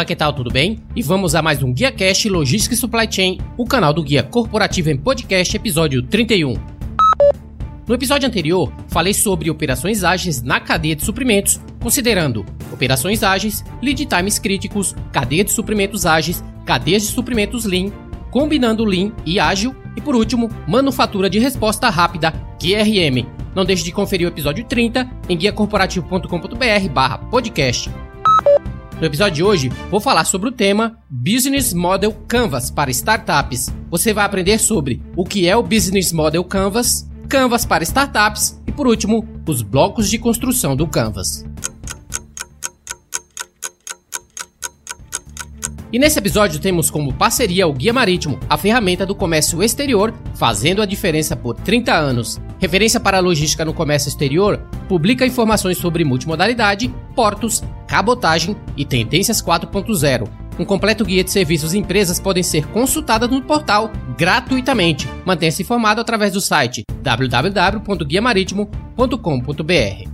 Olá, que tal? Tudo bem? E vamos a mais um Guia Cash Logística e Supply Chain, o canal do Guia Corporativo em Podcast, episódio 31. No episódio anterior, falei sobre operações ágeis na cadeia de suprimentos, considerando operações ágeis, lead times críticos, cadeia de suprimentos ágeis, cadeias de suprimentos Lean, combinando Lean e ágil e por último, manufatura de resposta rápida, QRM. Não deixe de conferir o episódio 30 em guiacorporativo.com.br/podcast. No episódio de hoje, vou falar sobre o tema Business Model Canvas para startups. Você vai aprender sobre o que é o Business Model Canvas, Canvas para startups e, por último, os blocos de construção do Canvas. E nesse episódio temos como parceria o Guia Marítimo, a ferramenta do comércio exterior, fazendo a diferença por 30 anos. Referência para a logística no comércio exterior, publica informações sobre multimodalidade, portos, cabotagem e tendências 4.0. Um completo guia de serviços e empresas podem ser consultadas no portal gratuitamente. Mantenha-se informado através do site www.guiamaritimo.com.br.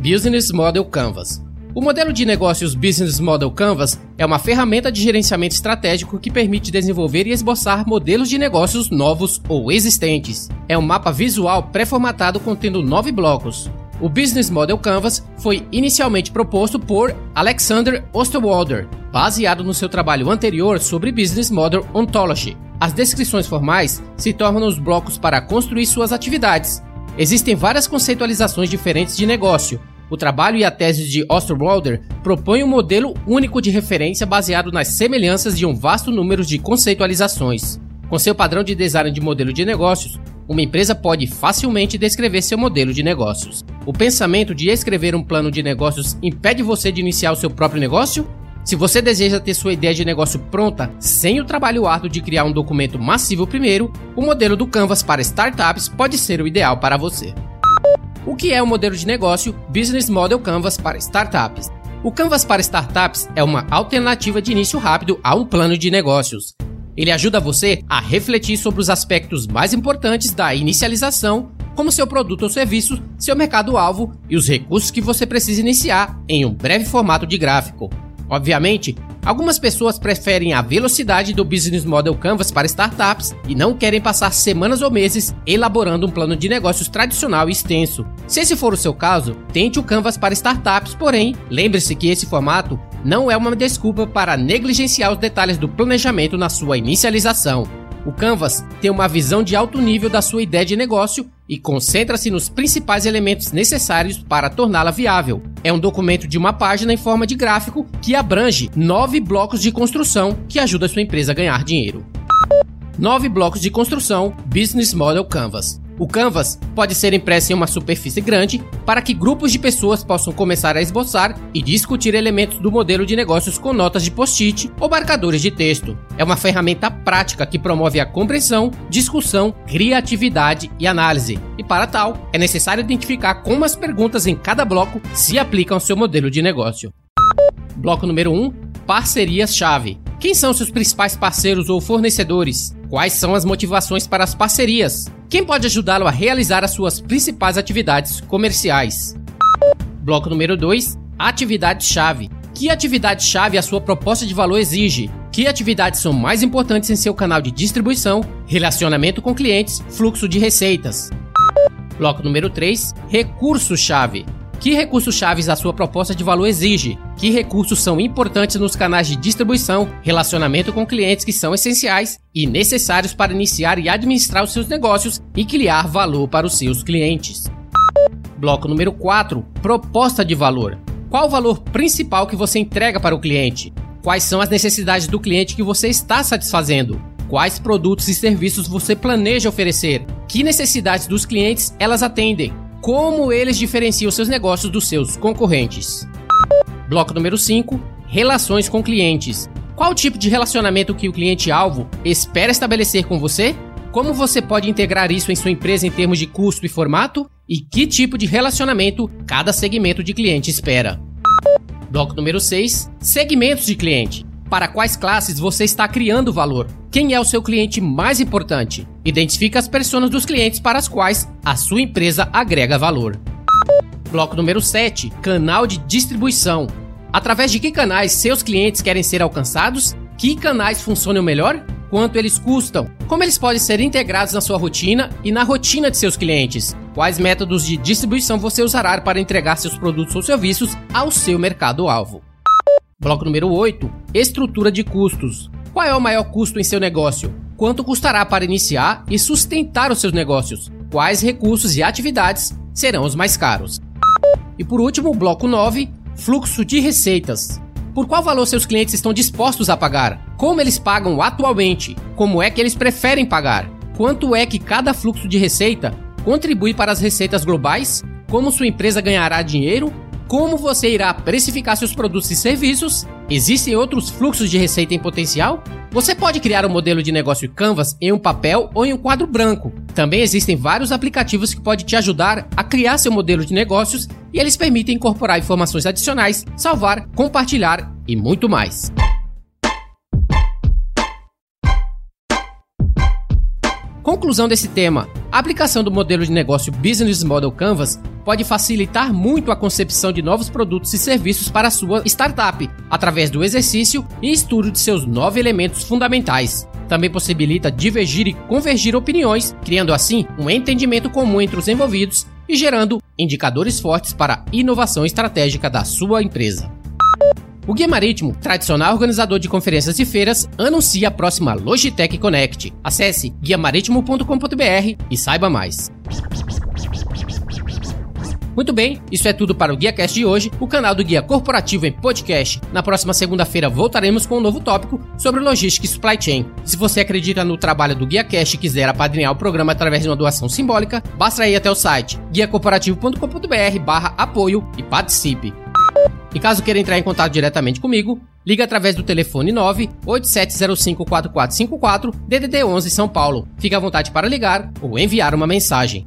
Business Model Canvas o modelo de negócios Business Model Canvas é uma ferramenta de gerenciamento estratégico que permite desenvolver e esboçar modelos de negócios novos ou existentes. É um mapa visual pré-formatado contendo nove blocos. O Business Model Canvas foi inicialmente proposto por Alexander Osterwalder, baseado no seu trabalho anterior sobre Business Model Ontology. As descrições formais se tornam os blocos para construir suas atividades. Existem várias conceitualizações diferentes de negócio, o trabalho e a tese de Osterwalder propõem um modelo único de referência baseado nas semelhanças de um vasto número de conceitualizações. Com seu padrão de design de modelo de negócios, uma empresa pode facilmente descrever seu modelo de negócios. O pensamento de escrever um plano de negócios impede você de iniciar o seu próprio negócio? Se você deseja ter sua ideia de negócio pronta sem o trabalho árduo de criar um documento massivo primeiro, o modelo do Canvas para startups pode ser o ideal para você. O que é o modelo de negócio Business Model Canvas para startups? O Canvas para startups é uma alternativa de início rápido a um plano de negócios. Ele ajuda você a refletir sobre os aspectos mais importantes da inicialização, como seu produto ou serviço, seu mercado-alvo e os recursos que você precisa iniciar em um breve formato de gráfico. Obviamente, algumas pessoas preferem a velocidade do Business Model Canvas para startups e não querem passar semanas ou meses elaborando um plano de negócios tradicional e extenso. Se esse for o seu caso, tente o Canvas para startups, porém, lembre-se que esse formato não é uma desculpa para negligenciar os detalhes do planejamento na sua inicialização. O Canvas tem uma visão de alto nível da sua ideia de negócio e concentra-se nos principais elementos necessários para torná-la viável. É um documento de uma página em forma de gráfico que abrange nove blocos de construção que ajuda a sua empresa a ganhar dinheiro. Nove blocos de construção Business Model Canvas. O Canvas pode ser impresso em uma superfície grande para que grupos de pessoas possam começar a esboçar e discutir elementos do modelo de negócios com notas de post-it ou marcadores de texto. É uma ferramenta prática que promove a compreensão, discussão, criatividade e análise. E para tal, é necessário identificar como as perguntas em cada bloco se aplicam ao seu modelo de negócio. Bloco número 1: Parcerias-chave. Quem são seus principais parceiros ou fornecedores? Quais são as motivações para as parcerias? Quem pode ajudá-lo a realizar as suas principais atividades comerciais? Bloco número 2: Atividades-chave. Que atividade-chave a sua proposta de valor exige? Que atividades são mais importantes em seu canal de distribuição, relacionamento com clientes, fluxo de receitas? Bloco número 3: Recurso-chave. Que recursos chaves a sua proposta de valor exige? Que recursos são importantes nos canais de distribuição, relacionamento com clientes que são essenciais e necessários para iniciar e administrar os seus negócios e criar valor para os seus clientes? Bloco número 4: Proposta de valor. Qual o valor principal que você entrega para o cliente? Quais são as necessidades do cliente que você está satisfazendo? Quais produtos e serviços você planeja oferecer? Que necessidades dos clientes elas atendem? como eles diferenciam seus negócios dos seus concorrentes. Bloco número 5: Relações com clientes. Qual tipo de relacionamento que o cliente-alvo espera estabelecer com você? Como você pode integrar isso em sua empresa em termos de custo e formato? E que tipo de relacionamento cada segmento de cliente espera? Bloco número 6: Segmentos de cliente para quais classes você está criando valor. Quem é o seu cliente mais importante? Identifique as pessoas dos clientes para as quais a sua empresa agrega valor. Bloco número 7: Canal de distribuição. Através de que canais seus clientes querem ser alcançados? Que canais funcionam melhor? Quanto eles custam? Como eles podem ser integrados na sua rotina e na rotina de seus clientes? Quais métodos de distribuição você usará para entregar seus produtos ou serviços ao seu mercado-alvo? Bloco número 8: Estrutura de custos. Qual é o maior custo em seu negócio? Quanto custará para iniciar e sustentar os seus negócios? Quais recursos e atividades serão os mais caros? E por último, bloco 9: Fluxo de receitas. Por qual valor seus clientes estão dispostos a pagar? Como eles pagam atualmente? Como é que eles preferem pagar? Quanto é que cada fluxo de receita contribui para as receitas globais? Como sua empresa ganhará dinheiro como você irá precificar seus produtos e serviços? Existem outros fluxos de receita em potencial? Você pode criar um modelo de negócio Canvas em um papel ou em um quadro branco. Também existem vários aplicativos que podem te ajudar a criar seu modelo de negócios e eles permitem incorporar informações adicionais, salvar, compartilhar e muito mais. Conclusão desse tema: a aplicação do modelo de negócio Business Model Canvas pode facilitar muito a concepção de novos produtos e serviços para a sua startup, através do exercício e estudo de seus nove elementos fundamentais. Também possibilita divergir e convergir opiniões, criando assim um entendimento comum entre os envolvidos e gerando indicadores fortes para a inovação estratégica da sua empresa. O Guia Marítimo, tradicional organizador de conferências e feiras, anuncia a próxima Logitech Connect. Acesse guiamaritimo.com.br e saiba mais. Muito bem, isso é tudo para o GuiaCast de hoje, o canal do Guia Corporativo em podcast. Na próxima segunda-feira voltaremos com um novo tópico sobre logística e supply chain. Se você acredita no trabalho do GuiaCast e quiser apadrinhar o programa através de uma doação simbólica, basta ir até o site guiacorporativo.com.br barra apoio e participe. E caso queira entrar em contato diretamente comigo, liga através do telefone 987054454 DDD 11 São Paulo. Fique à vontade para ligar ou enviar uma mensagem.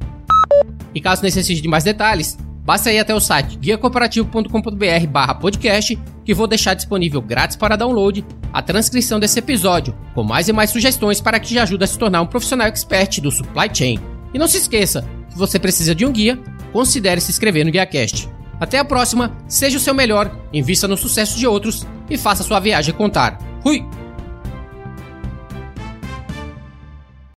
E caso necessite de mais detalhes, basta ir até o site guiacorporativo.com.br/podcast que vou deixar disponível grátis para download a transcrição desse episódio, com mais e mais sugestões para que te ajude a se tornar um profissional expert do supply chain. E não se esqueça, se você precisa de um guia, considere se inscrever no GuiaCast. Até a próxima, seja o seu melhor, invista no sucesso de outros e faça sua viagem contar. Fui!